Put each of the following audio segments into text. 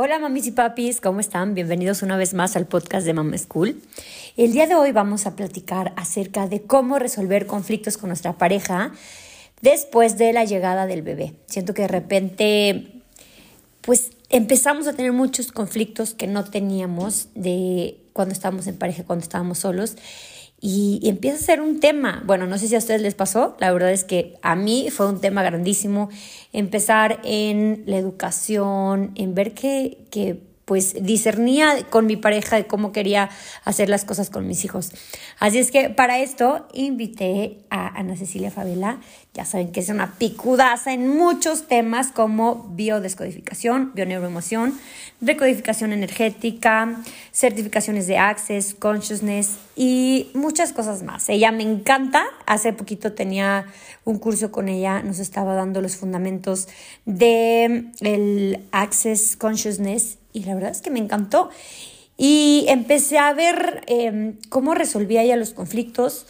Hola mamis y papis, ¿cómo están? Bienvenidos una vez más al podcast de Mama School. El día de hoy vamos a platicar acerca de cómo resolver conflictos con nuestra pareja después de la llegada del bebé. Siento que de repente, pues empezamos a tener muchos conflictos que no teníamos de cuando estábamos en pareja, cuando estábamos solos y, empieza a ser un tema. Bueno, no sé si a ustedes les pasó, la verdad es que a mí fue un tema grandísimo empezar en la educación, en ver que, que pues discernía con mi pareja de cómo quería hacer las cosas con mis hijos. Así es que para esto invité a Ana Cecilia Favela. Ya saben que es una picudaza en muchos temas como biodescodificación, bioneuroemoción, decodificación energética, certificaciones de Access, Consciousness y muchas cosas más. Ella me encanta. Hace poquito tenía un curso con ella, nos estaba dando los fundamentos de el Access Consciousness y la verdad es que me encantó. Y empecé a ver em, cómo resolvía ella los conflictos.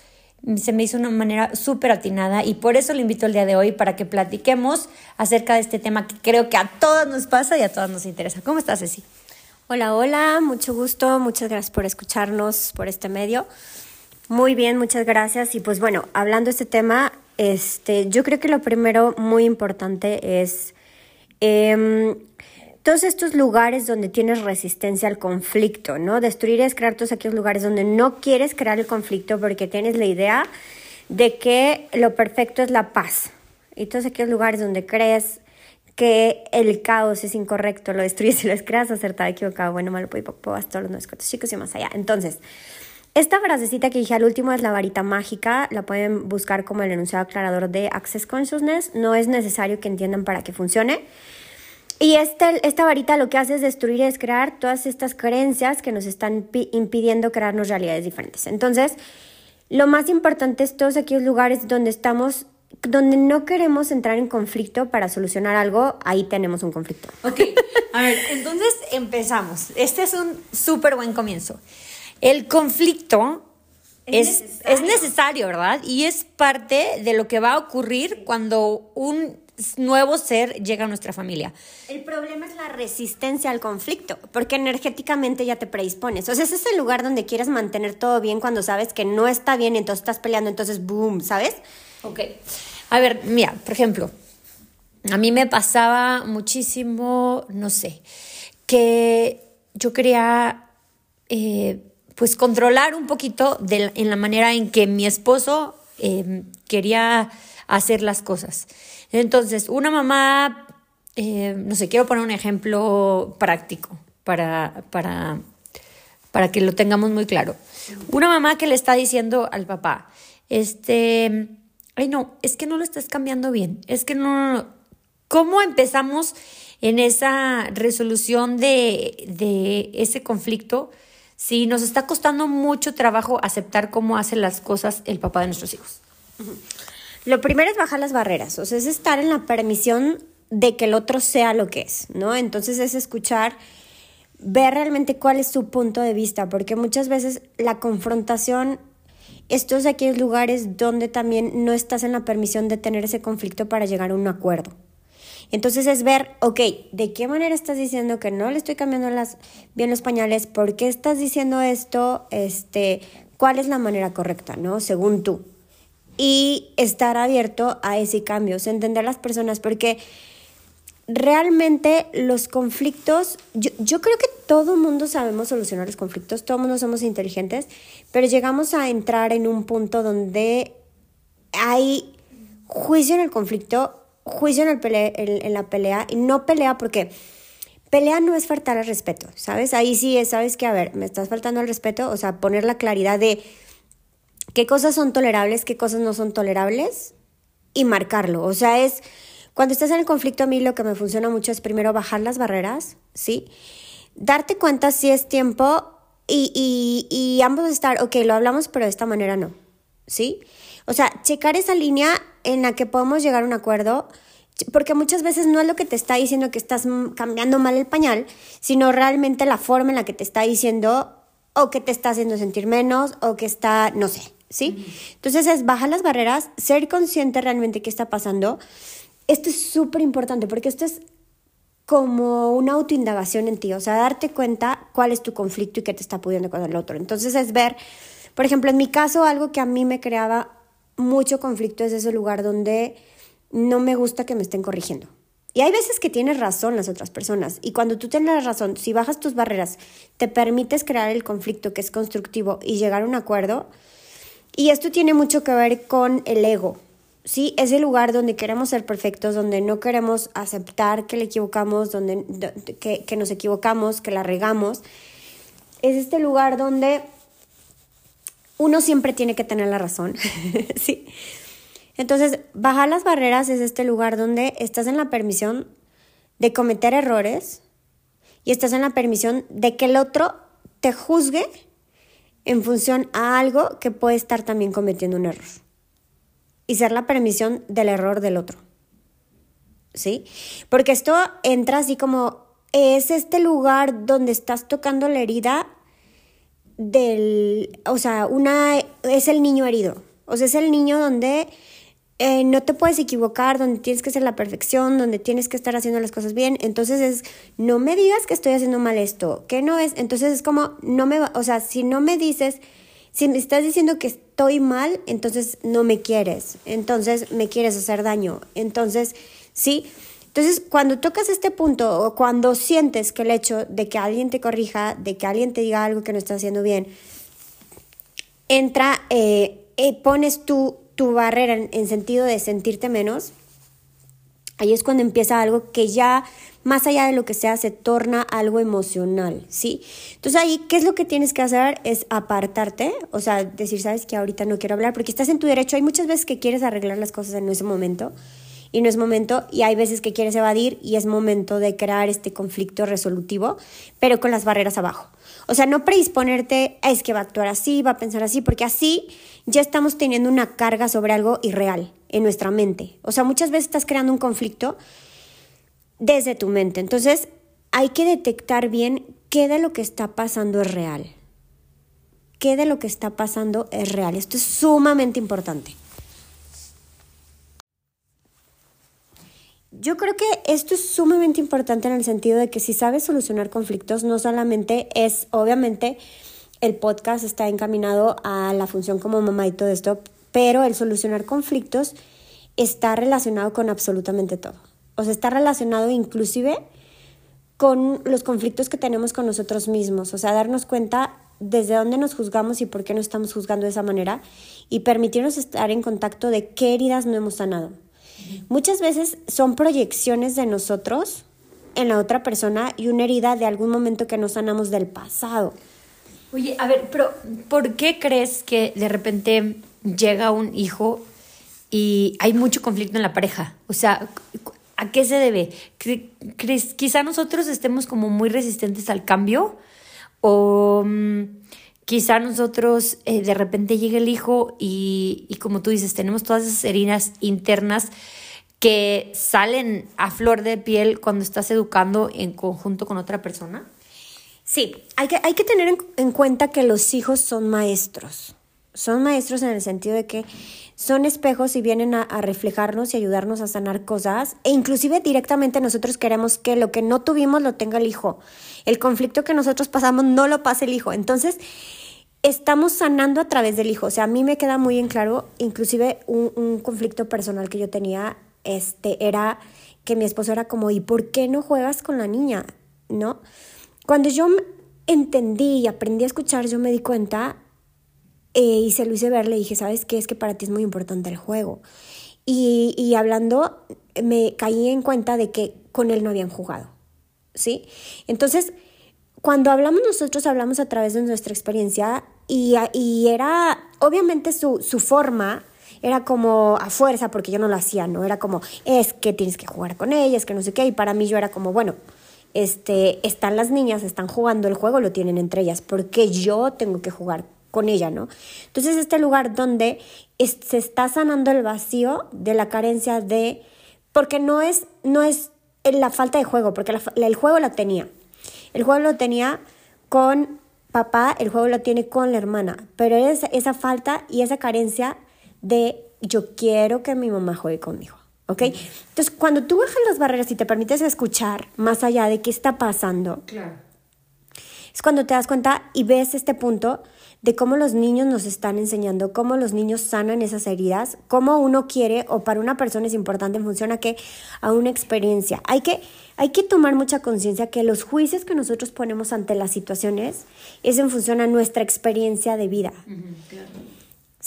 Se me hizo una manera súper atinada y por eso le invito el día de hoy para que platiquemos acerca de este tema que creo que a todas nos pasa y a todas nos interesa. ¿Cómo estás, Ceci? Hola, hola, mucho gusto, muchas gracias por escucharnos por este medio. Muy bien, muchas gracias. Y pues bueno, hablando de este tema, este, yo creo que lo primero muy importante es em, todos estos lugares donde tienes resistencia al conflicto, ¿no? Destruir es crear todos aquellos lugares donde no quieres crear el conflicto porque tienes la idea de que lo perfecto es la paz. Y todos aquellos lugares donde crees que el caos es incorrecto, lo destruyes y lo creas acertado, equivocado, bueno, malo, pues, todos los nuestros chicos y más allá. Entonces, esta frasecita que dije al último es la varita mágica, la pueden buscar como el enunciado aclarador de Access Consciousness, no es necesario que entiendan para que funcione. Y este, esta varita lo que hace es destruir, es crear todas estas creencias que nos están impidiendo crearnos realidades diferentes. Entonces, lo más importante es todos aquellos lugares donde estamos, donde no queremos entrar en conflicto para solucionar algo, ahí tenemos un conflicto. Ok, a ver, entonces empezamos. Este es un súper buen comienzo. El conflicto es, es, necesario. ¿verdad? Y es parte de lo que va a ocurrir cuando un nuevo ser llega a nuestra familia. El problema es la resistencia al conflicto, porque energéticamente ya te predispones. O sea, ese es el lugar donde quieres mantener todo bien cuando sabes que no está bien, entonces estás peleando, entonces boom, ¿sabes? Ok. A ver, mira, por ejemplo, a mí me pasaba muchísimo, no sé, que yo quería, eh, pues, controlar un poquito de en la manera en que mi esposo eh, quería hacer las cosas. Entonces, una mamá, eh, no sé, quiero poner un ejemplo práctico para, para, para que lo tengamos muy claro. Una mamá que le está diciendo al papá, este, ay no, es que no lo estás cambiando bien, es que no, ¿cómo empezamos en esa resolución de, de ese conflicto si nos está costando mucho trabajo aceptar cómo hace las cosas el papá de nuestros hijos? Lo primero es bajar las barreras, o sea, es estar en la permisión de que el otro sea lo que es, ¿no? Entonces es escuchar, ver realmente cuál es su punto de vista, porque muchas veces la confrontación, estos de aquellos lugares donde también no estás en la permisión de tener ese conflicto para llegar a un acuerdo. Entonces es ver, ok, ¿de qué manera estás diciendo que no le estoy cambiando las, bien los pañales? ¿Por qué estás diciendo esto? Este, ¿Cuál es la manera correcta, no? Según tú y estar abierto a ese cambio, entender a las personas, porque realmente los conflictos, yo, yo creo que todo mundo sabemos solucionar los conflictos, todo mundo somos inteligentes, pero llegamos a entrar en un punto donde hay juicio en el conflicto, juicio en, el la pelea, y no pelea porque pelea no es faltar al respeto, ¿sabes? Ahí sí es, ¿sabes qué? A ver, me estás faltando al respeto, o sea, poner la claridad de qué cosas son tolerables, qué cosas no son tolerables y marcarlo. O sea, es cuando estás en el conflicto a mí lo que me funciona mucho es primero bajar las barreras, ¿sí? Darte cuenta si es tiempo y, y, ambos estar, ok, lo hablamos, pero de esta manera no, ¿sí? O sea, checar esa línea en la que podemos llegar a un acuerdo porque muchas veces no es lo que te está diciendo que estás cambiando mal el pañal, sino realmente la forma en la que te está diciendo o que te está haciendo sentir menos o que está, no sé, ¿sí? Entonces es bajar las barreras, ser consciente realmente qué está pasando. Esto es súper importante porque esto es como una autoindagación en ti, o sea, darte cuenta cuál es tu conflicto y qué te está pudiendo con el otro. Entonces es ver, por ejemplo, en mi caso, algo que a mí me creaba mucho conflicto es ese lugar donde no me gusta que me estén corrigiendo. Y hay veces que tienes razón las otras personas. Y cuando tú tienes razón, si bajas tus barreras, te permites crear el conflicto que es constructivo y llegar a un acuerdo. Y esto tiene mucho que ver con el ego. ¿sí? Es el lugar donde queremos ser perfectos, donde no queremos aceptar que le equivocamos, donde, que, nos equivocamos, que la regamos. Es este lugar donde uno siempre tiene que tener la razón, ¿sí? Entonces, bajar las barreras es este lugar donde estás en la permisión de cometer errores y estás en la permisión de que el otro te juzgue en función a algo que puede estar también cometiendo un error. Y ser la permisión del error del otro. ¿Sí? Porque esto entra así como, es este lugar donde estás tocando la herida del, o sea, una, es el niño herido. O sea, es el niño donde eh, no te puedes equivocar, donde tienes que ser la perfección, donde tienes que estar haciendo las cosas bien. Entonces es, no me digas que estoy haciendo mal esto, que no es. Entonces es como, no me o sea, si no me dices, si me estás diciendo que estoy mal, entonces no me quieres, entonces me quieres hacer daño. Entonces, sí. Entonces, cuando tocas este punto o cuando sientes que el hecho de que alguien te corrija, de que alguien te diga algo que no está haciendo bien, entra, eh, eh pones tú tu barrera en, sentido de sentirte menos, ahí es cuando empieza algo que ya más allá de lo que sea, se torna algo emocional, ¿sí? Entonces ahí, ¿qué es lo que tienes que hacer? Es apartarte, o sea, decir, sabes que ahorita no quiero hablar, porque estás en tu derecho. Hay muchas veces que quieres arreglar las cosas en ese momento y no es momento, y hay veces que quieres evadir y es momento de crear este conflicto resolutivo, pero con las barreras abajo. O sea, no predisponerte, es que va a actuar así, va a pensar así, porque así ya estamos teniendo una carga sobre algo irreal en nuestra mente. O sea, muchas veces estás creando un conflicto desde tu mente. Entonces, hay que detectar bien qué de lo que está pasando es real. ¿Qué de lo que está pasando es real? Esto es sumamente importante. Yo creo que esto es sumamente importante en el sentido de que si sabes solucionar conflictos, no solamente es, obviamente, el podcast está encaminado a la función como mamá y todo esto, pero el solucionar conflictos está relacionado con absolutamente todo. O sea, está relacionado inclusive con los conflictos que tenemos con nosotros mismos. O sea, darnos cuenta desde dónde nos juzgamos y por qué nos estamos juzgando de esa manera y permitirnos estar en contacto de qué heridas no hemos sanado. Muchas veces son proyecciones de nosotros en la otra persona y una herida de algún momento que no sanamos del pasado. Oye, a ver, pero ¿por qué crees que de repente llega un hijo y hay mucho conflicto en la pareja? O sea, ¿a qué se debe? ¿Crees, quizá nosotros estemos como muy resistentes al cambio o mm, quizá nosotros eh, de repente llega el hijo y, y como tú dices, tenemos todas esas heridas internas que salen a flor de piel cuando estás educando en conjunto con otra persona? Sí, hay que, hay que tener en, cuenta que los hijos son maestros. Son maestros en el sentido de que son espejos y vienen a, reflejarnos y ayudarnos a sanar cosas. E inclusive directamente nosotros queremos que lo que no tuvimos lo tenga el hijo. El conflicto que nosotros pasamos no lo pase el hijo. Entonces, estamos sanando a través del hijo. O sea, a mí me queda muy en claro, inclusive un, un conflicto personal que yo tenía, este, era que mi esposo era como, ¿y por qué no juegas con la niña? ¿No? Cuando yo entendí y aprendí a escuchar, yo me di cuenta eh, y se lo hice ver, le dije, ¿sabes qué? Es que para ti es muy importante el juego. Y, y hablando, me caí en cuenta de que con él no habían jugado, ¿sí? Entonces, cuando hablamos nosotros, hablamos a través de nuestra experiencia y, y era, obviamente su, su forma era como a fuerza, porque yo no lo hacía, ¿no? Era como, es que tienes que jugar con ella, es que no sé qué, y para mí yo era como, bueno, este, están las niñas, están jugando el juego, lo tienen entre ellas, porque yo tengo que jugar con ella, ¿no? Entonces, este lugar donde se está sanando el vacío de la carencia de, porque no es, no es la falta de juego, porque el juego lo tenía. El juego lo tenía con papá, el juego lo tiene con la hermana, pero es esa falta y esa carencia de yo quiero que mi mamá juegue conmigo. ¿Ok? Entonces, cuando tú bajas las barreras y te permites escuchar más allá de qué está pasando, Claro. es cuando te das cuenta y ves este punto de cómo los niños nos están enseñando, cómo los niños sanan esas heridas, cómo uno quiere o para una persona es importante en función a que a una experiencia. Hay que, hay que tomar mucha conciencia que los juicios que nosotros ponemos ante las situaciones es en función a nuestra experiencia de vida. claro.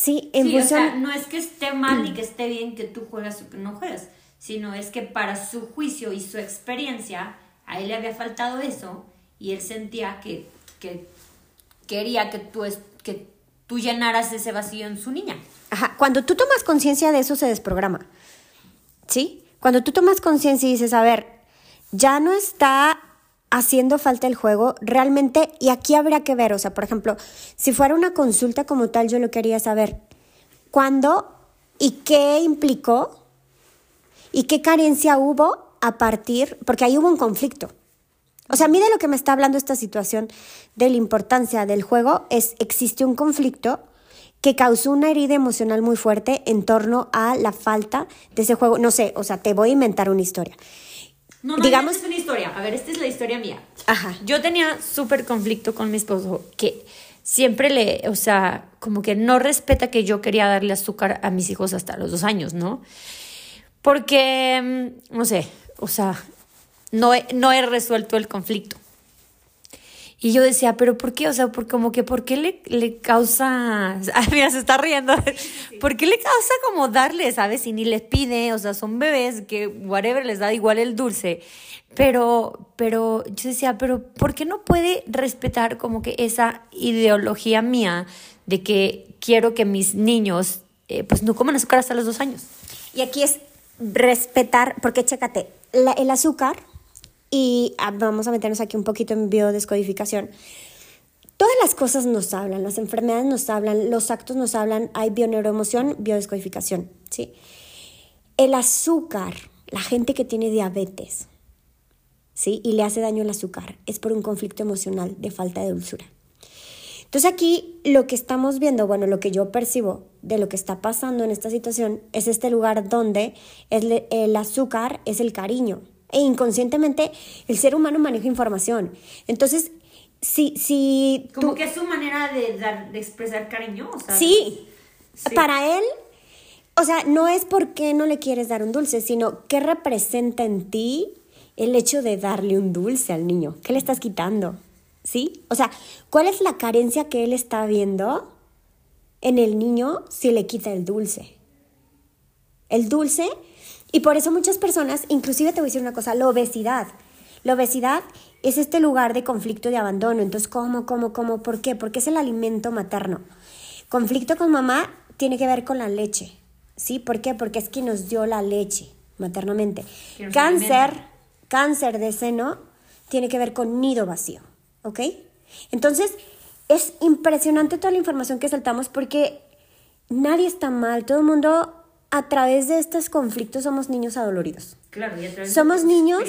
Sí, en Sí, o sea, no es que esté mal ni que esté bien que tú juegas o que no juegas, sino es que para su juicio y su experiencia, a él le había faltado eso y él sentía que, que quería que tú, es- que tú llenaras ese vacío en su niña. Ajá, cuando tú tomas conciencia de eso se desprograma. ¿Sí? Cuando tú tomas conciencia y dices, a ver, ya no está haciendo falta el juego, realmente, y aquí habría que ver, o sea, por ejemplo, si fuera una consulta como tal, yo lo quería saber, ¿cuándo y qué implicó y qué carencia hubo a partir, porque ahí hubo un conflicto. O sea, a mí de lo que me está hablando esta situación de la importancia del juego es existe un conflicto que causó una herida emocional muy fuerte en torno a la falta de ese juego. No sé, o sea, te voy a inventar una historia. No, no, Digamos- esta es una historia. A ver, esta es la historia mía. Ajá. Yo tenía súper conflicto con mi esposo que siempre le, o sea, como que no respeta que yo quería darle azúcar a mis hijos hasta los dos años, ¿no? Porque, mm, no sé, o sea, no he, no he resuelto el conflicto. Y yo decía, pero ¿por qué? O sea, por, como que, ¿por qué le, le causa... Ay, mira, se está riendo. ¿Por qué le causa como darle, sabes? Y ni les pide, o sea, son bebés que whatever les da igual el dulce. Pero, pero yo decía, pero ¿por qué no puede respetar como que esa ideología mía de que quiero que mis niños, eh, pues no coman azúcar hasta los dos años? Y aquí es respetar, porque chécate, la- el azúcar, y ah, vamos a meternos aquí un poquito en biodescodificación. Todas las cosas nos hablan, las enfermedades nos hablan, los actos nos hablan, hay bioneuroemoción, biodescodificación, ¿sí? El azúcar, la gente que tiene diabetes, ¿sí? Y le hace daño el azúcar, es por un conflicto emocional de falta de dulzura. Entonces aquí lo que estamos viendo, bueno, lo que yo percibo de lo que está pasando en esta situación es este lugar donde el, el azúcar es el cariño e inconscientemente el ser humano maneja información. Entonces, si, si Como tú- que es su manera de, dar, de expresar cariño, o sea, Sí. Sí. Para él, o sea, no es porque no le quieres dar un dulce, sino qué representa en ti el hecho de darle un dulce al niño. ¿Qué le estás quitando? ¿Sí? O sea, ¿cuál es la carencia que él está viendo en el niño si le quita el dulce? El dulce, y por eso muchas personas, inclusive te voy a decir una cosa, la obesidad. La obesidad es este lugar de conflicto de abandono. Entonces, ¿cómo, cómo, cómo? ¿Por qué? Porque es el alimento materno. Conflicto con mamá tiene que ver con la leche. ¿Sí? ¿Por qué? Porque es quien nos dio la leche maternamente. Cáncer, cáncer de seno tiene que ver con nido vacío. ¿Ok? Entonces, es impresionante toda la información que saltamos porque nadie está mal. Todo el mundo, a través de estos conflictos, somos niños adoloridos. Claro, y a través de Somos niños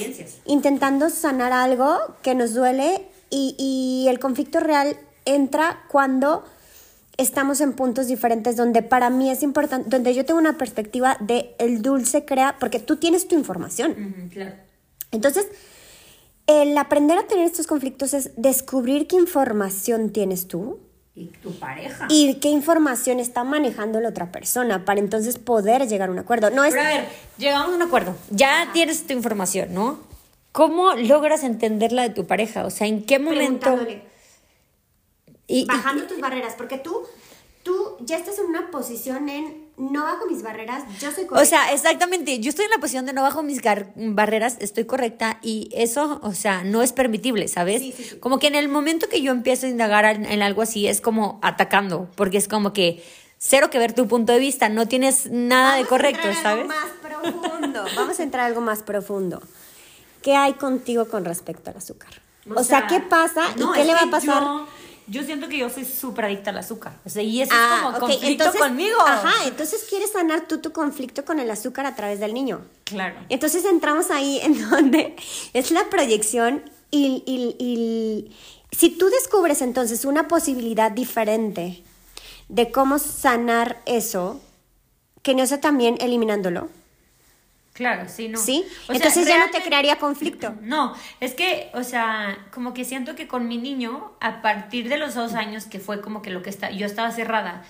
intentando sanar algo que nos duele y, y el conflicto real entra cuando estamos en puntos diferentes donde para mí es importante, donde yo tengo una perspectiva de el dulce crea, porque tú tienes tu información. Claro. Entonces, el aprender a tener estos conflictos es descubrir qué información tienes tú Y tu pareja. y qué información está manejando la otra persona para entonces poder llegar a un acuerdo. No es Pero a ver, llegamos a un acuerdo. Ya tienes tu información, ¿no? ¿Cómo logras entender la de tu pareja? O sea, ¿en qué momento? y- bajando tus barreras, porque tú, tú ya estás en una posición en no bajo mis barreras, yo soy o correcta. sea, exactamente. Yo estoy en la posición de no bajo mis gar- barreras, estoy correcta y eso, o sea, no es permitible, ¿sabes? Sí, sí, sí. Como que en el momento que yo empiezo a indagar en, en algo así es como atacando, porque es como que cero que ver tu punto de vista, no tienes nada de Vamos a correcto, entrar a ¿sabes? algo más profundo. Vamos a entrar a algo más profundo. ¿Qué hay contigo con respecto al azúcar? O, sea, ¿qué pasa no, y qué le va a pasar? Yo, yo siento que yo soy súper adicta al azúcar. O sea, y eso Ah, es como ok, conflicto entonces- conmigo. Ajá, entonces quieres sanar tú tu conflicto con el azúcar a través del niño. Claro. Entonces entramos ahí en donde es la proyección y, y- y- si tú descubres entonces una posibilidad diferente de cómo sanar eso, que no sea también eliminándolo, Claro, sí, no. ¿Sí? O sea, Entonces ya no te crearía conflicto. No, es que, o sea, como que siento que con mi niño, a partir de los dos años, que fue como que lo que está, yo estaba cerrada,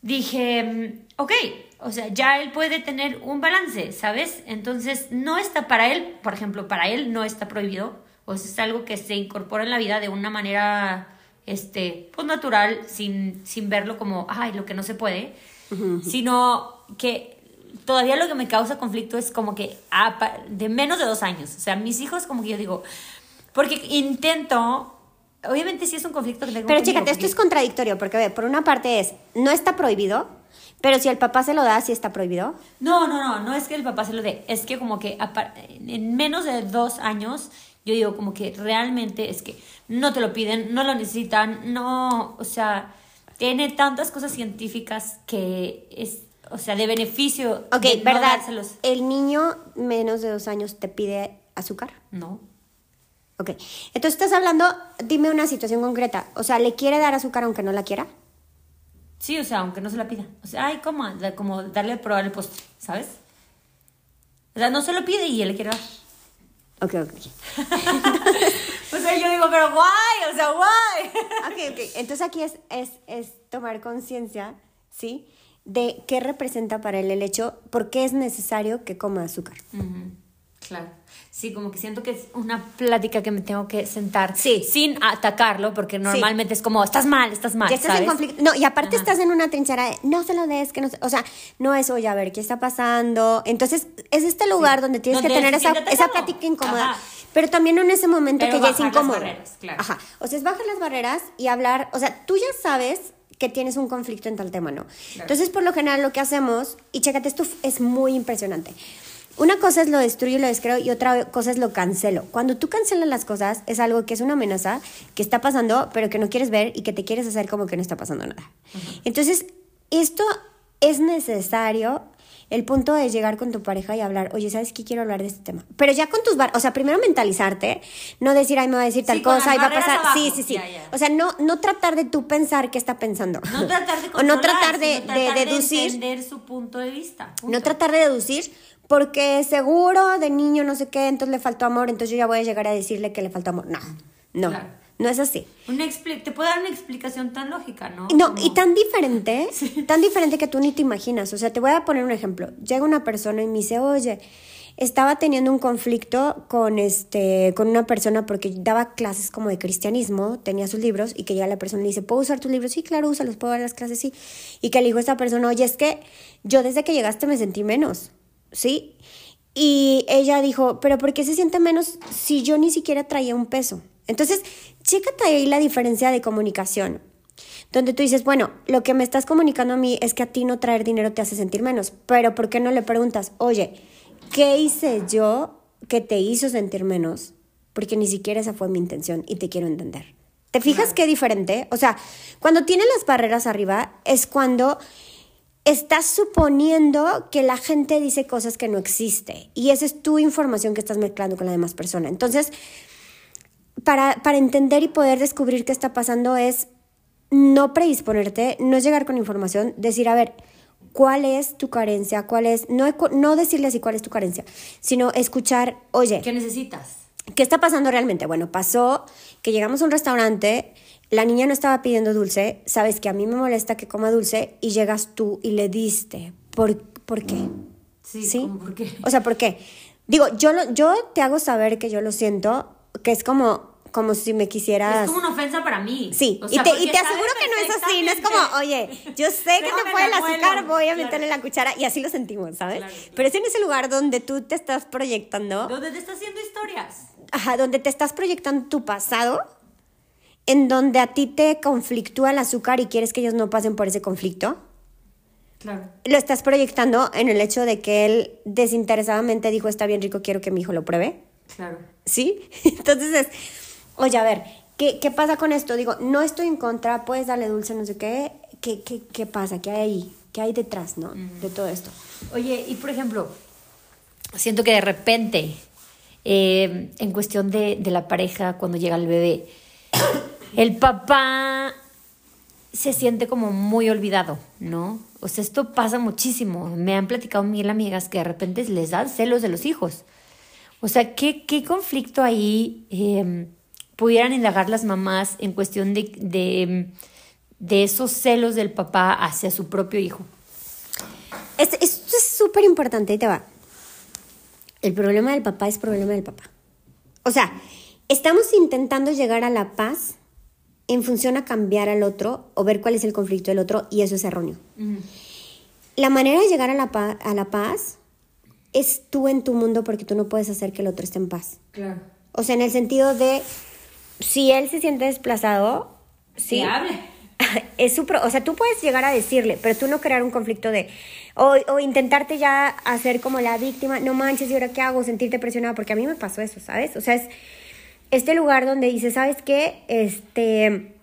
dije, mm, ok, o sea, ya él puede tener un balance, ¿sabes? Entonces, no está para él, por ejemplo, para él no está prohibido, o sea, es algo que se incorpora en la vida de una manera, este, pues natural, sin, sin verlo como, ay, lo que no se puede, sino que todavía lo que me causa conflicto es como que a pa- de menos de dos años, o sea, mis hijos como que yo digo, porque intento, obviamente sí es un conflicto que tengo Pero chécate, esto es contradictorio, porque ve, por una parte es, no está prohibido, pero si el papá se lo da, sí está prohibido. No, no, no, no es que el papá se lo dé, es que como que en menos de dos años, yo digo como que realmente es que no te lo piden, no lo necesitan, no, o sea, tiene tantas cosas científicas que es, o sea, de beneficio. Ok, de no ¿verdad? dárselos. El niño menos de dos años te pide azúcar. No. Ok, entonces estás hablando, dime una situación concreta. O sea, ¿le quiere dar azúcar aunque no la quiera? Sí, o sea, aunque no se la pida. O sea, ay, ¿cómo? Como darle a probar el postre, ¿sabes? O sea, no se lo pide y él le quiere dar. Ok, ok. O sea, yo digo, pero guay, o sea, guay. Ok, ok. Entonces aquí es, es, es tomar conciencia, ¿sí? De qué representa para él el hecho, por qué es necesario que coma azúcar. Claro. Sí, como que siento que es una plática que me tengo que sentar Sí. sin atacarlo, porque normalmente es como, estás mal, estás mal. Ya estás en ¿sabes? conflicto. No, y aparte Ajá. estás en una trinchera de no se lo des, que no se- O sea, no es, oye, a ver, ¿qué está pasando? Entonces, es este lugar donde tienes Donde que tener esa, esa plática incómoda. Ajá. Pero también en ese momento Pero que ya es bajar las incómodo. barreras, claro. Ajá. O sea, es bajar las barreras y hablar. O sea, tú ya sabes que tienes un conflicto en tal tema, ¿no? Entonces, por lo general, lo que hacemos, y chécate, esto es muy impresionante. Una cosa es lo destruyo y lo descreo y otra cosa es lo cancelo. Cuando tú cancelas las cosas es algo que es una amenaza, que está pasando, pero que no quieres ver y que te quieres hacer como que no está pasando nada. Entonces, esto es necesario, el punto de llegar con tu pareja y hablar, oye, ¿sabes qué? Quiero hablar de este tema. Pero ya con tus... bar- O sea, primero mentalizarte, no decir, ay, me va a decir tal Sí, cosa y va a pasar... abajo. Sí, sí, sí. Ya, ya. O sea, no, no tratar de tú pensar qué está pensando. No tratar de O no tratar de, sino de tratar deducir. entender su punto de vista. punto. No tratar de deducir porque seguro de niño no sé qué, entonces le faltó amor, entonces yo ya voy a llegar a decirle que le faltó amor. No, no, Claro. No es así. Una te puedo dar una explicación tan lógica, ¿no? No, Como- y tan diferente, tan diferente que tú ni te imaginas. O sea, te voy a poner un ejemplo. Llega una persona y me dice, oye, estaba teniendo un conflicto con, este, con una persona porque daba clases como de cristianismo, tenía sus libros, y que ya la persona le dice, ¿puedo usar tus libros? Sí, claro, úsalos, puedo dar las clases, sí. Y que le dijo a esta persona, oye, es que yo desde que llegaste me sentí menos, ¿sí? Y ella dijo, pero ¿por qué se siente menos si yo ni siquiera traía un peso? Entonces, chécate ahí la diferencia de comunicación. Donde tú dices, bueno, lo que me estás comunicando a mí es que a ti no traer dinero te hace sentir menos, pero ¿por qué no le preguntas, oye, ¿qué hice yo que te hizo sentir menos? Porque ni siquiera esa fue mi intención y te quiero entender. ¿Te fijas qué diferente? O sea, cuando tienes las barreras arriba es cuando estás suponiendo que la gente dice cosas que no existe y esa es tu información que estás mezclando con la demás persona. Entonces, para, para entender y poder descubrir qué está pasando es no predisponerte, no llegar con información, decir, a ver, ¿cuál es tu carencia? ¿Cuál es? No, no decirle así cuál es tu carencia, sino escuchar, oye, ¿Qué necesitas? ¿Qué está pasando realmente? Bueno, pasó que llegamos a un restaurante, la niña no estaba pidiendo dulce, sabes que a mí me molesta que coma dulce y llegas tú y le diste. ¿Por, ¿por qué? Sí, ¿cómo por qué? O sea, ¿por qué? Digo, yo, lo, yo te hago saber que yo lo siento, que es como, como si me quisieras... Es como una ofensa para mí. Sí, O y sea, te, y te aseguro que no es así, no es como, oye, yo sé que te puede el azúcar, voy a Claro. meterle la cuchara, y así lo sentimos, ¿sabes? Claro. Pero es en ese lugar donde tú te estás proyectando ¿Dónde te está haciendo historias? Ajá, donde te estás proyectando tu pasado, en donde a ti te conflictúa el azúcar y quieres que ellos no pasen por ese conflicto. Claro. Lo estás proyectando en el hecho de que él desinteresadamente dijo, está bien rico, quiero que mi hijo lo pruebe. Claro. ¿Sí? Entonces es, oye, a ver, ¿qué, qué pasa con esto? Digo, no estoy en contra, puedes darle dulce, no sé qué. ¿Qué, qué, qué pasa? ¿Qué hay ahí? ¿Qué hay detrás, no? De todo esto. Oye, y por ejemplo, siento que de repente, eh, en cuestión de, de la pareja, cuando llega el bebé, el papá se siente como muy olvidado, ¿no? O sea, esto pasa muchísimo. Me han platicado mil amigas que de repente les dan celos de los hijos. O sea, ¿qué, qué conflicto ahí em, pudieran indagar las mamás en cuestión de, de, de, esos celos del papá hacia su propio hijo? Esto, esto es súper importante, y te va. El problema del papá es problema del papá. O sea, estamos intentando llegar a la paz en función a cambiar al otro o ver cuál es el conflicto del otro y eso es erróneo. La manera de llegar a la, paz, a la paz es tú en tu mundo porque tú no puedes hacer que el otro esté en paz. Claro. O sea, en el sentido de, si él se siente desplazado, sí. Que hable. Es su o sea, tú puedes llegar a decirle, pero tú no crear un conflicto de, o, o, intentarte ya hacer como la víctima, no manches, ¿y ahora qué hago? Sentirte presionada, porque a mí me pasó eso, ¿sabes? O sea, es este lugar donde dice, ¿sabes qué? Este...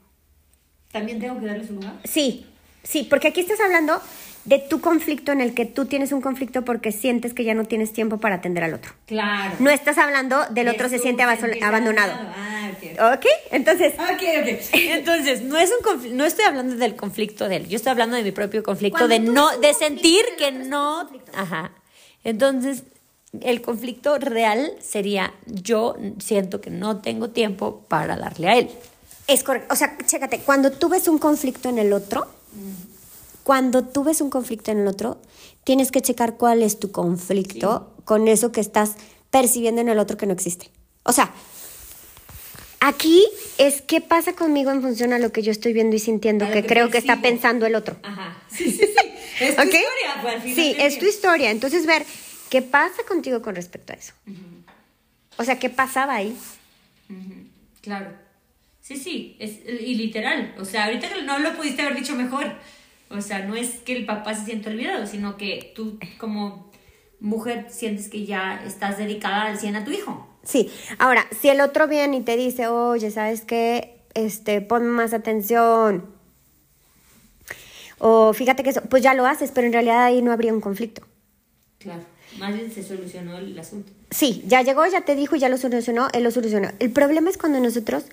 ¿También tengo que darle su lugar? Sí, sí, porque aquí estás hablando de tu conflicto en el que tú tienes un conflicto porque sientes que ya no tienes tiempo para atender al otro. Claro. No estás hablando del otro se siente abandonado. Ah, okay. ok, entonces. Ok, ok. Entonces, no, es un no estoy hablando del conflicto de él, yo estoy hablando de mi propio conflicto, de no, de sentir que no. Ajá. Entonces, el conflicto real sería yo siento que no tengo tiempo para darle a él. Es correcto. O sea, chécate, cuando tú ves un conflicto en el otro, cuando tú ves un conflicto en el otro, tienes que checar cuál es tu conflicto con eso que estás percibiendo en el otro que no existe. O sea, aquí es qué pasa conmigo en función a lo que yo estoy viendo y sintiendo, que, creo que está pensando el otro. Ajá. Sí, sí, sí. Es tu historia. Pues, sí, es tu historia. Entonces, ver ¿Qué pasa contigo con respecto a eso? O sea, ¿qué pasaba ahí? Claro. Sí, sí, es, y literal. O sea, ahorita no lo pudiste haber dicho mejor. O sea, no es que el papá se sienta olvidado, sino que tú como mujer sientes que ya estás dedicada al 100 a tu hijo. Sí. Ahora, si el otro viene y te dice, oye, ¿sabes qué? Este, ponme más atención. O fíjate que eso, pues ya lo haces, pero en realidad ahí no habría un conflicto. Claro. Más bien se solucionó el asunto. Sí, ya llegó, ya te dijo, ya lo solucionó, él lo solucionó. El problema es cuando nosotros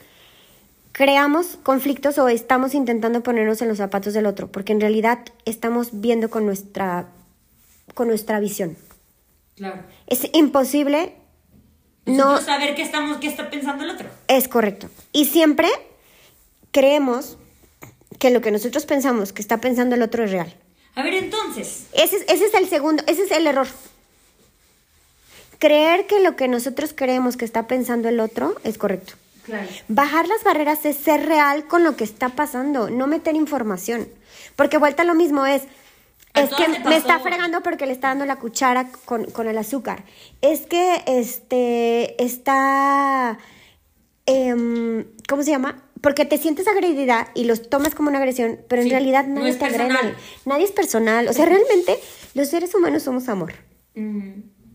creamos conflictos o estamos intentando ponernos en los zapatos del otro, porque en realidad estamos viendo con nuestra, con nuestra visión. Claro. Es imposible no saber qué estamos, qué está pensando el otro. Es correcto. Y siempre creemos que lo que nosotros pensamos que está pensando el otro es real. A ver, entonces. Ese, ese es el segundo, ese es el error creer que lo que nosotros creemos que está pensando el otro es correcto. Claro. Bajar las barreras es ser real con lo que está pasando, no meter información. Porque vuelta lo mismo es, es que me está fregando porque le está dando la cuchara con, el azúcar. Es que este está, em, ¿cómo se llama? Porque te sientes agredida y los tomas como una agresión, pero en realidad nadie te agrede. Nadie es personal. O sea, realmente los seres humanos somos amor.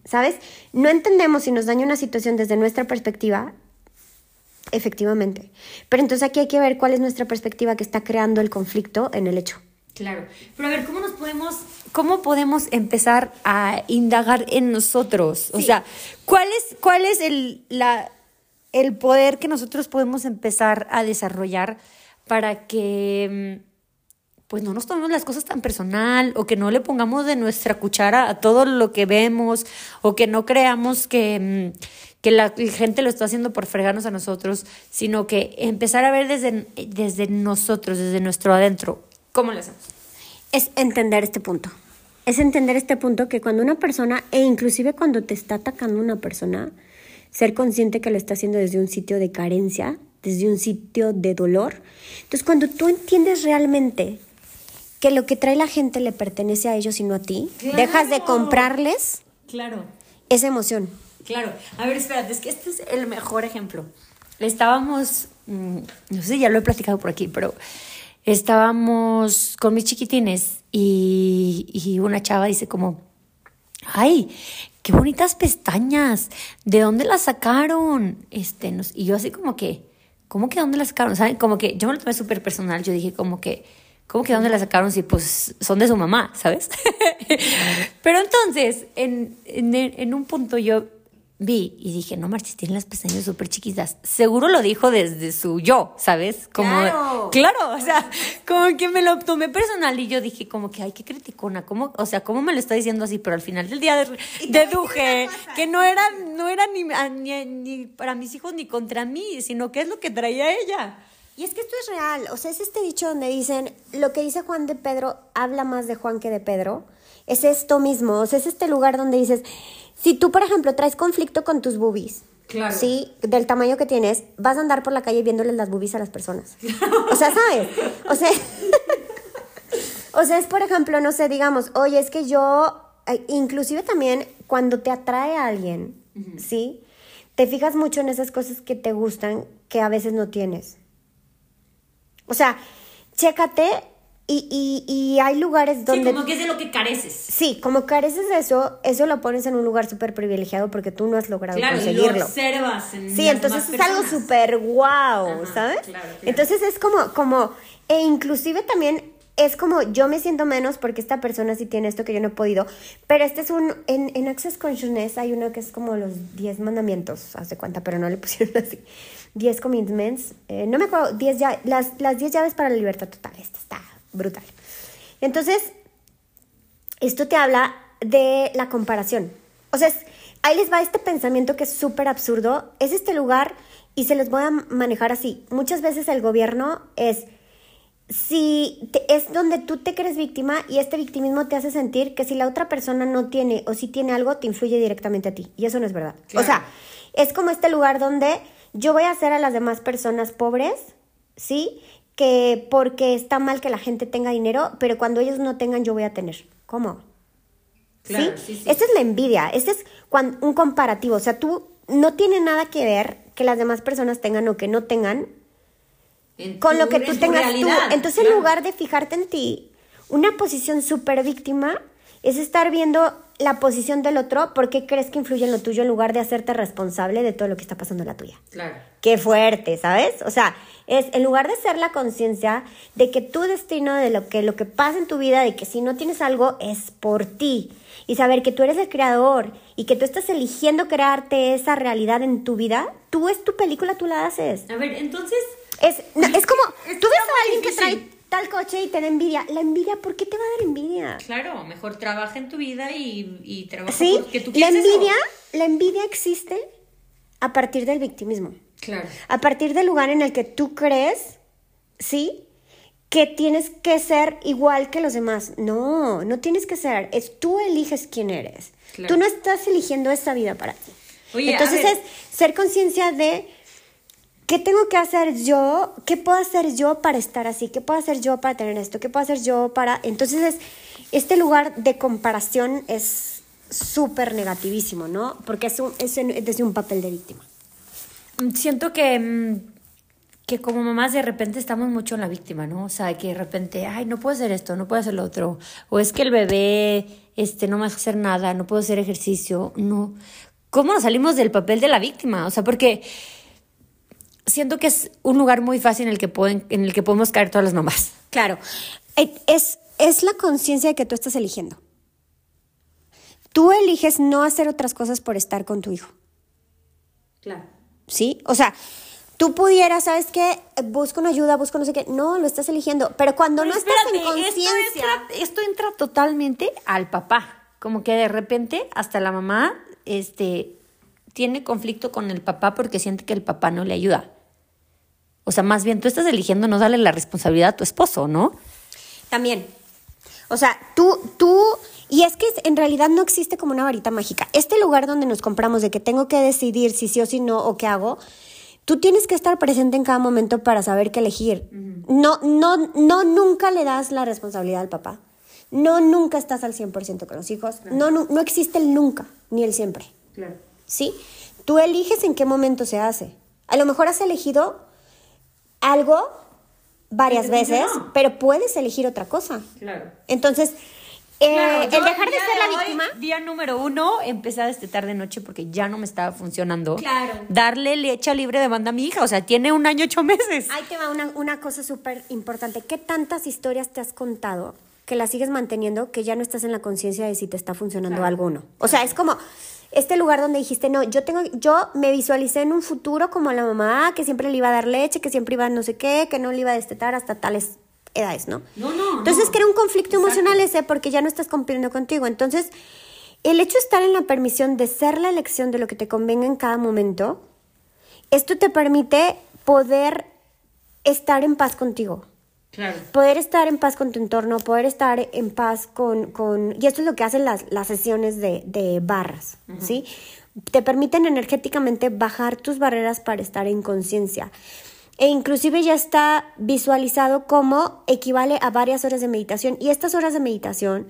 ¿sabes? No entendemos si nos daña una situación desde nuestra perspectiva, efectivamente. Pero entonces aquí hay que ver cuál es nuestra perspectiva que está creando el conflicto en el hecho. Claro. Pero a ver, ¿cómo nos podemos, cómo podemos empezar a indagar en nosotros? O sea, ¿cuál es, cuál es el, la, el poder que nosotros podemos empezar a desarrollar para que mm, pues no nos tomemos las cosas tan personal o que no le pongamos de nuestra cuchara a todo lo que vemos o que no creamos que, mm, que la gente lo está haciendo por fregarnos a nosotros, sino que empezar a ver desde, desde nosotros, desde nuestro adentro. ¿Cómo lo hacemos? Es entender este punto. Es entender este punto que cuando una persona, e inclusive cuando te está atacando una persona, ser consciente que lo está haciendo desde un sitio de carencia, desde un sitio de dolor. Entonces, cuando tú entiendes realmente que lo que trae la gente le pertenece a ellos y no a ti, dejas de comprarles claro. esa emoción. Claro. A ver, espérate, es que este es el mejor ejemplo. Estábamos, mm, no sé, ya lo he platicado por aquí, pero estábamos con mis chiquitines y, y una chava dice como, ay, qué bonitas pestañas, ¿de dónde las sacaron? Este, y yo así como que, ¿cómo que dónde las sacaron? ¿Saben? Como que yo me lo tomé súper personal, yo dije como que, ¿Cómo que dónde la sacaron si pues son de su mamá, ¿sabes? Pero entonces, en, en, un punto yo vi y dije, no marches, tiene las pestañas súper chiquitas. Seguro lo dijo desde su yo, ¿sabes? Como, Claro. claro, o sea, como que me lo tomé personal y yo dije, como que, ay, qué criticona, ¿cómo, o sea, cómo me lo está diciendo así? Pero al final del día de- deduje que no era, no era ni, ni, ni para mis hijos ni contra mí, sino que es lo que traía ella. Y es que esto es real, o sea, es este dicho donde dicen, lo que dice Juan de Pedro habla más de Juan que de Pedro. Es esto mismo, o sea, es este lugar donde dices, si tú, por ejemplo, traes conflicto con tus boobies, Claro. ¿sí? Del tamaño que tienes, vas a andar por la calle viéndoles las boobies a las personas. O sea, ¿sabes? O sea, o sea, es por ejemplo, no sé, digamos, oye, es que yo, eh, inclusive también cuando te atrae a alguien, ¿sí? Te fijas mucho en esas cosas que te gustan que a veces no tienes. O sea, chécate y, y, y hay lugares donde... que es de lo que careces. Sí, como careces de eso, eso lo pones en un lugar súper privilegiado porque tú no has logrado conseguirlo. observas en Sí, entonces es algo súper guau, ¿sabes? claro, claro. Entonces es como, como, e inclusive también es como yo me siento menos porque esta persona sí tiene esto que yo no he podido, pero este es un, en, en Access Consciousness hay uno que es como los 10 mandamientos, haz de cuenta, pero no le pusieron así. 10 commitments, eh, no me acuerdo, 10 ya, las, las 10 llaves para la libertad total, esta está brutal. Entonces, esto te habla de la comparación. O sea, es- ahí les va este pensamiento que es súper absurdo. Es este lugar y se los voy a manejar así. Muchas veces el gobierno es, si te- es donde tú te crees víctima y este victimismo te hace sentir que si la otra persona no tiene o si tiene algo, te influye directamente a ti. Y eso no es verdad. Claro. O sea, es como este lugar donde yo voy a hacer a las demás personas pobres, ¿sí? Que porque está mal que la gente tenga dinero, pero cuando ellos no tengan, yo voy a tener. ¿Cómo? Claro, ¿Sí? sí, sí. Esta es la envidia, este es cuan- un comparativo. O sea, tú no tiene nada que ver que las demás personas tengan o que no tengan con lo que tú tengas tú. Entonces, en lugar de fijarte en ti, una posición súper víctima es estar viendo la posición del otro porque crees que influye en lo tuyo en lugar de hacerte responsable de todo lo que está pasando en la tuya. Claro. Qué fuerte, ¿sabes? O sea, es en lugar de ser la conciencia de que tu destino, de lo que lo que pasa en tu vida, de que si no tienes algo es por ti y saber que tú eres el creador y que tú estás eligiendo crearte esa realidad en tu vida, tú es tu película, tú la haces. A ver, entonces, Es, no, es como, Es tú ves a alguien que trae tal coche y te da envidia. La envidia, ¿por qué te va a dar envidia? claro, mejor trabaja en tu vida y, y trabaja Sí, porque tú la quieres eso. envidia, la envidia existe a partir del victimismo. Claro. A partir del lugar en el que tú crees, ¿sí? Que tienes que ser igual que los demás. No, no tienes que ser. Es tú eliges quién eres. Claro. Tú no estás eligiendo esa vida para ti. Oye, Entonces es ser conciencia de qué tengo que hacer yo, qué puedo hacer yo para estar así, qué puedo hacer yo para tener esto, qué puedo hacer yo para... Entonces es, este lugar de comparación es súper negativísimo, ¿no? Porque es, un, es en- desde un papel de víctima. Siento que, mm, que como mamás de repente estamos mucho en la víctima, ¿no? O sea, que de repente, ay, no puedo hacer esto, no puedo hacer lo otro. O es que el bebé este, no me deja hacer nada, no puedo hacer ejercicio. No. ¿Cómo nos salimos del papel de la víctima? O sea, porque siento que es un lugar muy fácil en el que, pueden, en el que podemos caer todas las mamás. Claro, Eh, es, es la conciencia de que tú estás eligiendo. Tú eliges no hacer otras cosas por estar con tu hijo, Claro. ¿Sí? O sea, tú pudieras, ¿sabes qué? Busca una ayuda, busca no sé qué. No, lo estás eligiendo. Pero cuando no estás en conciencia... Esto entra, esto entra totalmente al papá. Como que de repente hasta la mamá este, tiene conflicto con el papá porque siente que el papá no le ayuda. O sea, más bien tú estás eligiendo no darle la responsabilidad a tu esposo, ¿no? También. O sea, tú, tú, y es que en realidad no existe como una varita mágica. Este lugar donde nos compramos de que tengo que decidir si sí o si no o qué hago, tú tienes que estar presente en cada momento para saber qué elegir. No, no, no nunca le das la responsabilidad al papá. No nunca estás al 100% con los hijos. No, no, no existe el nunca, ni el siempre. Claro. ¿sí? Tú eliges en qué momento se hace. A lo mejor has elegido algo varias veces, pero puedes elegir otra cosa. Claro. Entonces, eh, Claro, el dejar de ser la hoy, víctima... Día número uno, empecé a destetar de noche porque ya no me estaba funcionando. Claro. Darle leche libre de banda a mi hija. O sea, tiene un año ocho meses. Ahí te va una, una cosa súper importante. ¿Qué tantas historias te has contado que las sigues manteniendo que ya no estás en la conciencia de si te está funcionando Claro. algo o no? O sea, es como, este lugar donde dijiste, no, yo tengo, yo me visualicé en un futuro como la mamá que siempre le iba a dar leche, que siempre iba a no sé qué, que no le iba a destetar hasta tales edades, ¿no? No, no. Entonces no. crea un conflicto emocional ese porque ya no estás cumpliendo contigo. Entonces, el hecho de estar en la permisión de ser la elección de lo que te convenga en cada momento, esto te permite poder estar en paz contigo. Claro. Poder estar en paz con tu entorno, poder estar en paz con... con y esto es lo que hacen las, las sesiones de, de barras, ¿sí? Te permiten energéticamente bajar tus barreras para estar en conciencia. E inclusive ya está visualizado como equivale a varias horas de meditación. Y estas horas de meditación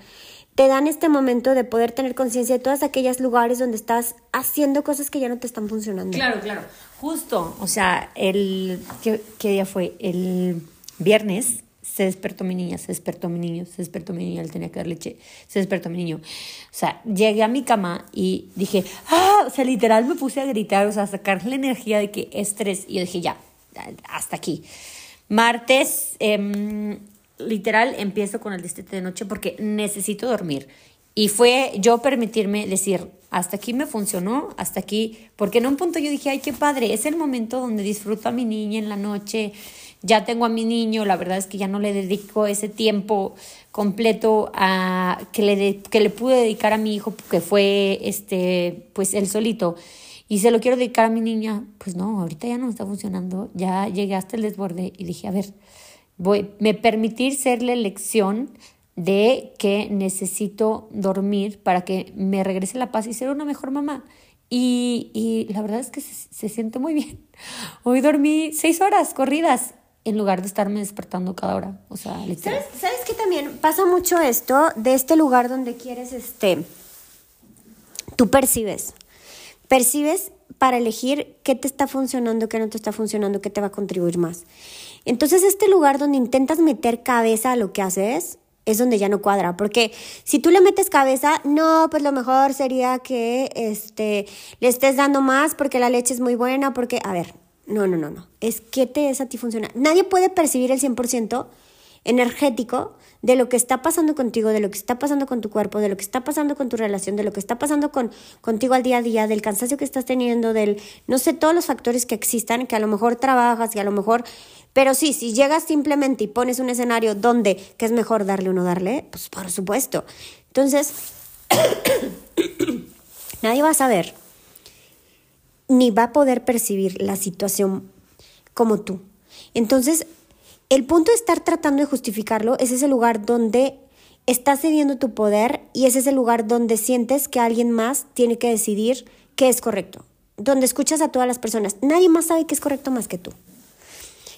te dan este momento de poder tener conciencia de todos aquellos lugares donde estás haciendo cosas que ya no te están funcionando. Claro, claro. Justo, o sea, el ¿qué, qué día fue? El viernes se despertó mi niña, se despertó mi niño, se despertó mi niña, él tenía que dar leche, se despertó mi niño. O sea, llegué a mi cama y dije, ah, o sea, literal me puse a gritar, o sea, a sacar la energía de que estrés. Y yo dije, ya, hasta aquí. Martes, em, literal, empiezo con el destete de noche porque necesito dormir. Y fue yo permitirme decir, hasta aquí me funcionó, hasta aquí, porque en un punto yo dije, ay, qué padre, es el momento donde disfruto a mi niña en la noche, ya tengo a mi niño, la verdad es que ya no le dedico ese tiempo completo a que le, de- que le pude dedicar a mi hijo, que fue este, pues él solito, y se lo quiero dedicar a mi niña, pues no, ahorita ya no me está funcionando, ya llegué hasta el desborde y dije, a ver, voy, me permitir ser la elección de que necesito dormir para que me regrese la paz y ser una mejor mamá. Y, y la verdad es que se, siente muy bien. Hoy dormí seis horas corridas en lugar de estarme despertando cada hora. O sea, literal. ¿Sabes, ¿Sabes qué también pasa mucho esto de este lugar donde quieres, este, tú percibes, percibes para elegir qué te está funcionando, qué no te está funcionando, qué te va a contribuir más. Entonces este lugar donde intentas meter cabeza a lo que haces es donde ya no cuadra, porque si tú le metes cabeza, no, pues lo mejor sería que este, le estés dando más porque la leche es muy buena, porque, a ver, no, no, no, no, es que te es a ti funciona. Nadie puede percibir el 100% energético de lo que está pasando contigo, de lo que está pasando con tu cuerpo, de lo que está pasando con tu relación, de lo que está pasando con, contigo al día a día, del cansancio que estás teniendo, del, no sé, todos los factores que existan, que a lo mejor trabajas y a lo mejor, pero sí, si llegas simplemente y pones un escenario donde, que es mejor darle o no darle, pues por supuesto. Entonces, nadie va a saber ni va a poder percibir la situación como tú. Entonces, el punto de estar tratando de justificarlo es ese lugar donde estás cediendo tu poder y es ese lugar donde sientes que alguien más tiene que decidir qué es correcto, donde escuchas a todas las personas. Nadie más sabe qué es correcto más que tú.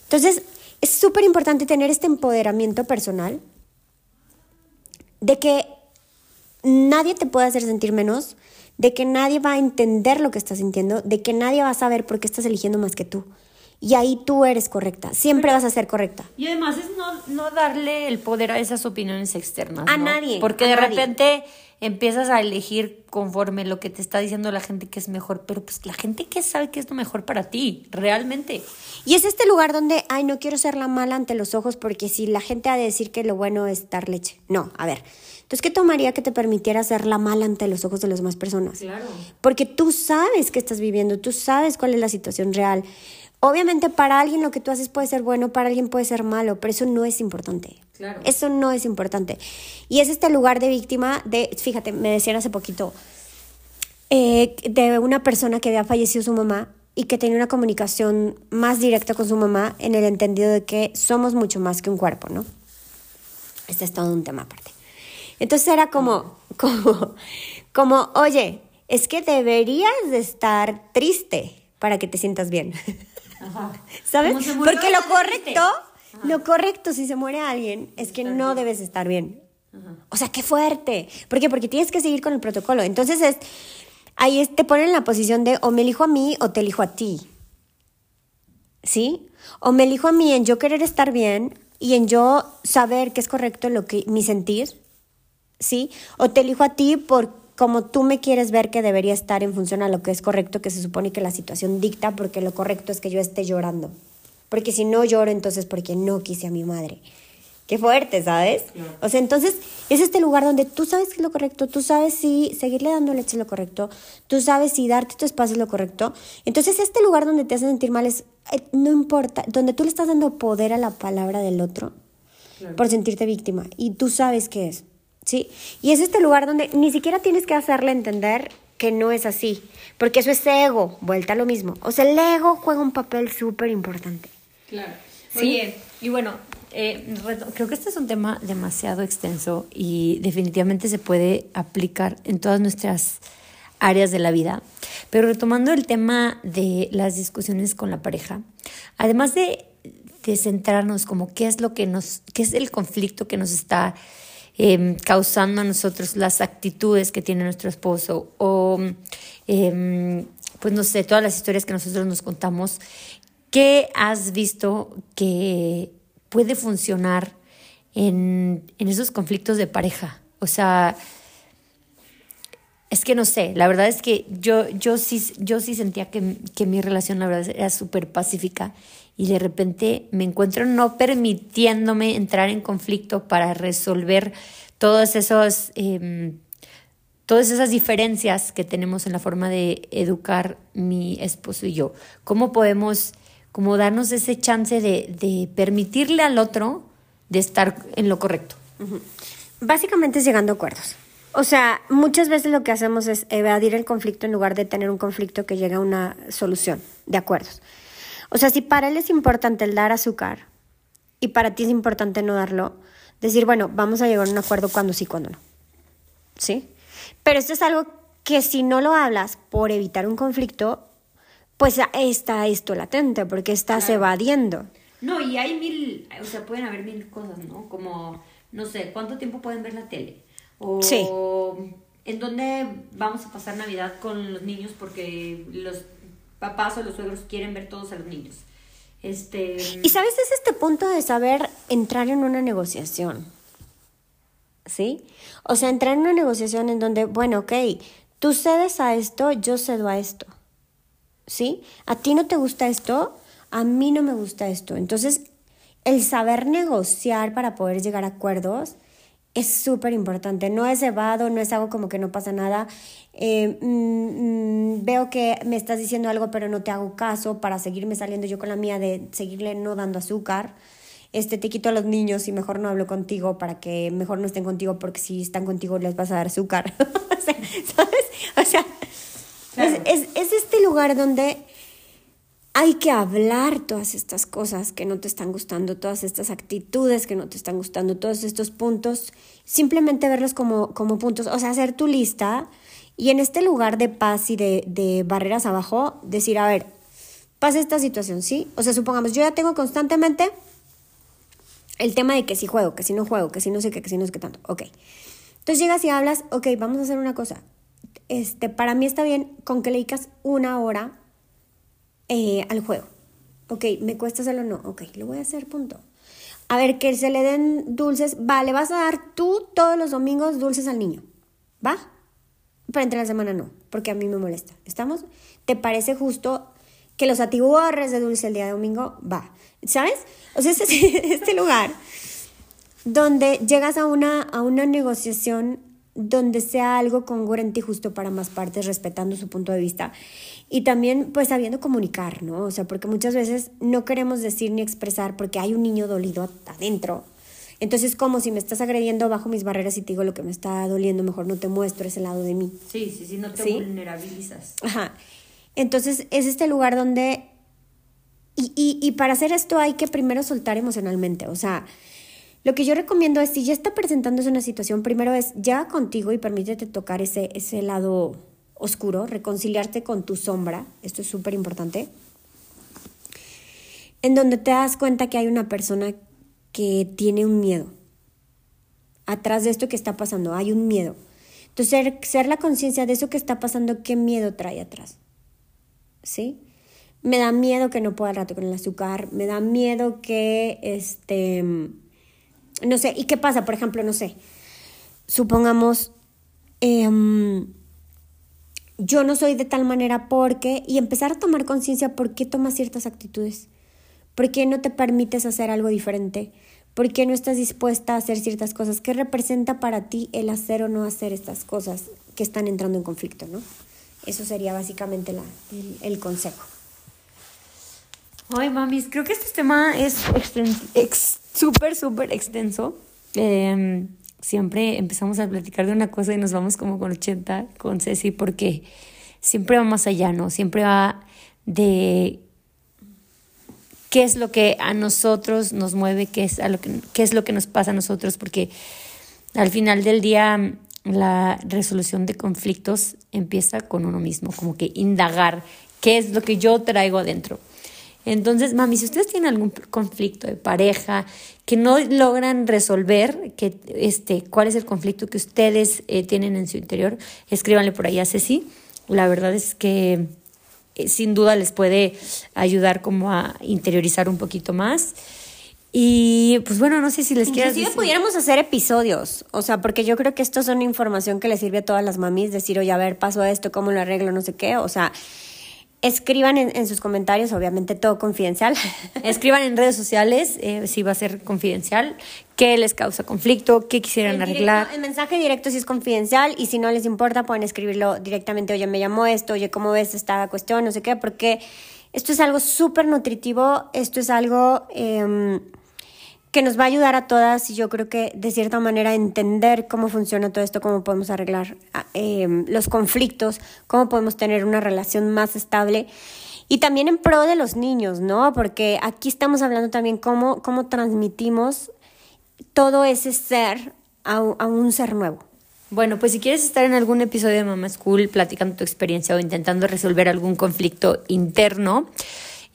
Entonces, es súper importante tener este empoderamiento personal de que nadie te puede hacer sentir menos, de que nadie va a entender lo que estás sintiendo, de que nadie va a saber por qué estás eligiendo más que tú. Y ahí tú eres correcta, siempre vas a ser correcta. Y además es no, no darle el poder a esas opiniones externas. A ¿no? nadie, Porque a de nadie. repente empiezas a elegir conforme lo que te está diciendo la gente que es mejor. Pero pues la gente que sabe que es lo mejor para ti, realmente. Y es este lugar donde, ay, no quiero ser la mala ante los ojos porque si la gente ha de decir que lo bueno es dar leche. No, a ver. Entonces, ¿qué tomaría que te permitiera ser la mala ante los ojos de las demás personas? Claro. Porque tú sabes que estás viviendo, tú sabes cuál es la situación real. Obviamente para alguien lo que tú haces puede ser bueno, para alguien puede ser malo, pero eso no es importante. Claro. Eso no es importante. Y es este lugar de víctima de, fíjate, me decían hace poquito, eh, de una persona que había fallecido su mamá y que tenía una comunicación más directa con su mamá en el entendido de que somos mucho más que un cuerpo, ¿no? Este es todo un tema aparte. Entonces era como, como, como, oye, es que deberías de estar triste para que te sientas bien. ¿Sabes? Se murió, Porque lo correcto, lo correcto si se muere alguien es que no debes estar bien. O sea, qué fuerte. ¿Por qué? Porque tienes que seguir con el protocolo. Entonces es, ahí es- te ponen en la posición de o me elijo a mí o te elijo a ti. ¿Sí? O me elijo a mí en yo querer estar bien y en yo saber qué es correcto lo que mi sentir, ¿sí? O te elijo a ti por como tú me quieres ver que debería estar en función a lo que es correcto, que se supone que la situación dicta, porque lo correcto es que yo esté llorando. Porque si no lloro, entonces porque no quise a mi madre. Qué fuerte, ¿sabes? O sea, entonces es este lugar donde tú sabes que es lo correcto, tú sabes si seguirle dando leche es lo correcto, tú sabes si darte tu espacio es lo correcto. Entonces este lugar donde te hace sentir mal es, eh, no importa, donde tú le estás dando poder a la palabra del otro por sentirte víctima y tú sabes qué es, ¿sí? Y es este lugar donde ni siquiera tienes que hacerle entender que no es así, porque eso es ego, vuelta a lo mismo. O sea, el ego juega un papel súper importante. Claro. ¿Sí? y bueno, eh, creo que este es un tema demasiado extenso y definitivamente se puede aplicar en todas nuestras áreas de la vida. Pero retomando el tema de las discusiones con la pareja, además de, centrarnos como qué es lo que nos, qué es el conflicto que nos está em, causando a nosotros las actitudes que tiene nuestro esposo o em, pues no sé, todas las historias que nosotros nos contamos, ¿qué has visto que puede funcionar en, esos conflictos de pareja. O sea, es que no sé, la verdad es que yo, yo, sí, yo sí sentía que, que mi relación, la verdad, era súper pacífica y de repente me encuentro no permitiéndome entrar en conflicto para resolver todos esos, em, todas esas diferencias que tenemos en la forma de educar mi esposo y yo. ¿Cómo podemos como darnos ese chance de, permitirle al otro de estar en lo correcto. Básicamente es llegando a acuerdos. O sea, muchas veces lo que hacemos es evadir el conflicto en lugar de tener un conflicto que llegue a una solución de acuerdos. O sea, si para él es importante el dar azúcar y para ti es importante no darlo, decir, bueno, vamos a llegar a un acuerdo cuando sí, cuando no. ¿Sí? Pero esto es algo que si no lo hablas por evitar un conflicto, pues está esto latente, porque estás evadiendo. No, y hay mil, o sea, pueden haber mil cosas, ¿no? Como, no sé, ¿cuánto tiempo pueden ver la tele? O sí. en dónde vamos a pasar Navidad con los niños porque los papás o los suegros quieren ver todos a los niños. Este... Y sabes, es este punto de saber entrar en una negociación. ¿Sí? O sea, entrar en una negociación en donde, bueno, ok, tú cedes a esto, yo cedo a esto. ¿sí? A ti no te gusta esto, a mí no me gusta esto. Entonces, el saber negociar para poder llegar a acuerdos es súper importante. No es evado, no es algo como que no pasa nada. Eh, mm, mm, veo que me estás diciendo algo, pero no te hago caso para seguirme saliendo yo con la mía de seguirle no dando azúcar. Este, te quito a los niños y mejor no hablo contigo para que mejor no estén contigo porque si están contigo les vas a dar azúcar. ¿Sabes? O sea, es, este lugar donde hay que hablar todas estas cosas que no te están gustando, todas estas actitudes que no te están gustando, todos estos puntos, simplemente verlos como, como puntos, o sea, hacer tu lista y en este lugar de paz y de, de barreras abajo, decir, a ver, pasa esta situación, ¿sí? O sea, supongamos, yo ya tengo constantemente el tema de que si juego, que si no juego, que si no sé qué, que si no sé qué tanto, ok. Entonces llegas y hablas, ok, vamos a hacer una cosa, este, para mí está bien con que le dedicas una hora eh, al juego. Ok, ¿me cuesta hacerlo o no? Ok, lo voy a hacer, punto. A ver, que se le den dulces. Vale, vas a dar tú todos los domingos dulces al niño. ¿Va? Pero entre la semana no, porque a mí me molesta. ¿Estamos? ¿Te parece justo que los atiborres de dulce el día de domingo? Va. ¿Sabes? O sea, este, este lugar donde llegas a una, a una negociación donde sea algo congruente y justo para más partes, respetando su punto de vista. Y también, pues, sabiendo comunicar, ¿no? O sea, porque muchas veces no queremos decir ni expresar porque hay un niño dolido adentro. Entonces, como si me estás agrediendo bajo mis barreras y te digo lo que me está doliendo, mejor no te muestro ese lado de mí. Sí, sí, sí, no te vulnerabilizas. Ajá. Entonces, es este lugar donde... Y, y, y para hacer esto hay que primero soltar emocionalmente, o sea, lo que yo recomiendo es, si ya está presentándose una situación, primero es ya contigo y permítete tocar ese, ese lado oscuro, reconciliarte con tu sombra, esto es súper importante, en donde te das cuenta que hay una persona que tiene un miedo. Atrás de esto que está pasando, hay un miedo. Entonces, ser, la conciencia de eso que está pasando, ¿qué miedo trae atrás? ¿Sí? Me da miedo que no pueda al rato con el azúcar, me da miedo que, este, no sé, ¿y qué pasa? Por ejemplo, no sé, supongamos, em, yo no soy de tal manera porque, y empezar a tomar conciencia por qué tomas ciertas actitudes, por qué no te permites hacer algo diferente, ¿Por qué no estás dispuesta a hacer ciertas cosas? ¿Qué representa para ti el hacer o no hacer estas cosas que están entrando en conflicto, no? Eso sería básicamente la, el, consejo. Ay, mamis, creo que este tema es súper, súper extenso. Em, siempre empezamos a platicar de una cosa y nos vamos como con 80 con Ceci porque siempre va más allá, ¿no? Siempre va de qué es lo que a nosotros nos mueve, qué es, a lo que, qué es lo que nos pasa a nosotros, porque al final del día la resolución de conflictos empieza con uno mismo, como que indagar qué es lo que yo traigo adentro. Entonces, mami, si ustedes tienen algún conflicto de pareja que no logran resolver, que, este, cuál es el conflicto que ustedes eh, tienen en su interior, escríbanle por ahí a Ceci. La verdad es que eh, sin duda les puede ayudar como a interiorizar un poquito más. Y pues bueno, no sé si les quieras decir. pudiéramos hacer episodios, o sea, porque yo creo que esto son información que les sirve a todas las mamis, decir, oye, a ver, paso esto, cómo lo arreglo, no sé qué, o sea, Escriban en, sus comentarios, obviamente todo confidencial. Escriban en redes sociales, eh, si va a ser confidencial, qué les causa conflicto, qué quisieran arreglar. el mensaje directo si es confidencial y si no les importa pueden escribirlo directamente, oye, me llamó esto, oye, ¿cómo ves esta cuestión? No sé qué, porque esto es algo súper nutritivo, esto es algo... Eh, que nos va a ayudar a todas y yo creo que de cierta manera entender cómo funciona todo esto, cómo podemos arreglar ah, em, los conflictos, cómo podemos tener una relación más estable y también en pro de los niños, ¿no? Porque aquí estamos hablando también cómo, cómo transmitimos todo ese ser a, un ser nuevo. Bueno, pues si quieres estar en algún episodio de Mama School platicando tu experiencia o intentando resolver algún conflicto interno,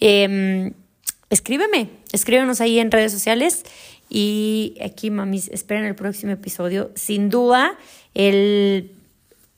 eh, escríbeme, escríbenos ahí en redes sociales y aquí, mamis, esperen el próximo episodio. Sin duda, el,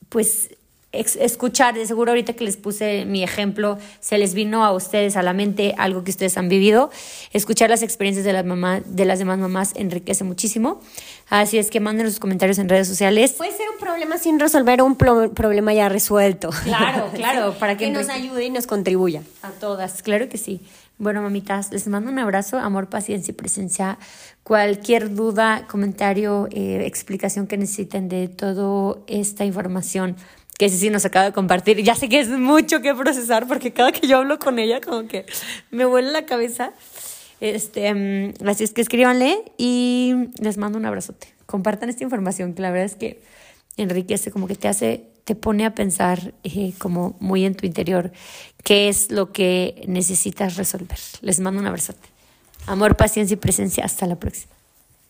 pues, escuchar, de seguro ahorita que les puse mi ejemplo, se les vino a ustedes a la mente algo que ustedes han vivido. Escuchar las experiencias de las, mamás, de las demás mamás enriquece muchísimo. Así es que manden sus comentarios en redes sociales. Puede ser un problema sin resolver un problema ya resuelto. Claro, claro, para que, que nos ayude y nos contribuya. A todas, claro que sí. Bueno, mamitas, les mando un abrazo, amor, paciencia y presencia. Cualquier duda, comentario, eh, explicación que necesiten de toda esta información que sí nos acaba de compartir. Ya sé que es mucho que procesar porque cada que yo hablo con ella como que me vuela la cabeza. Este, mm, así es que escríbanle y les mando un abrazote. Compartan esta información que la verdad es que enriquece, como que te hace te pone a pensar eh, como muy en tu interior qué es lo que necesitas resolver. Les mando un abrazote. Amor, paciencia y presencia. Hasta la próxima.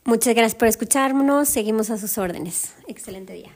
Muchas gracias por escucharnos. Seguimos a sus órdenes. Excelente día.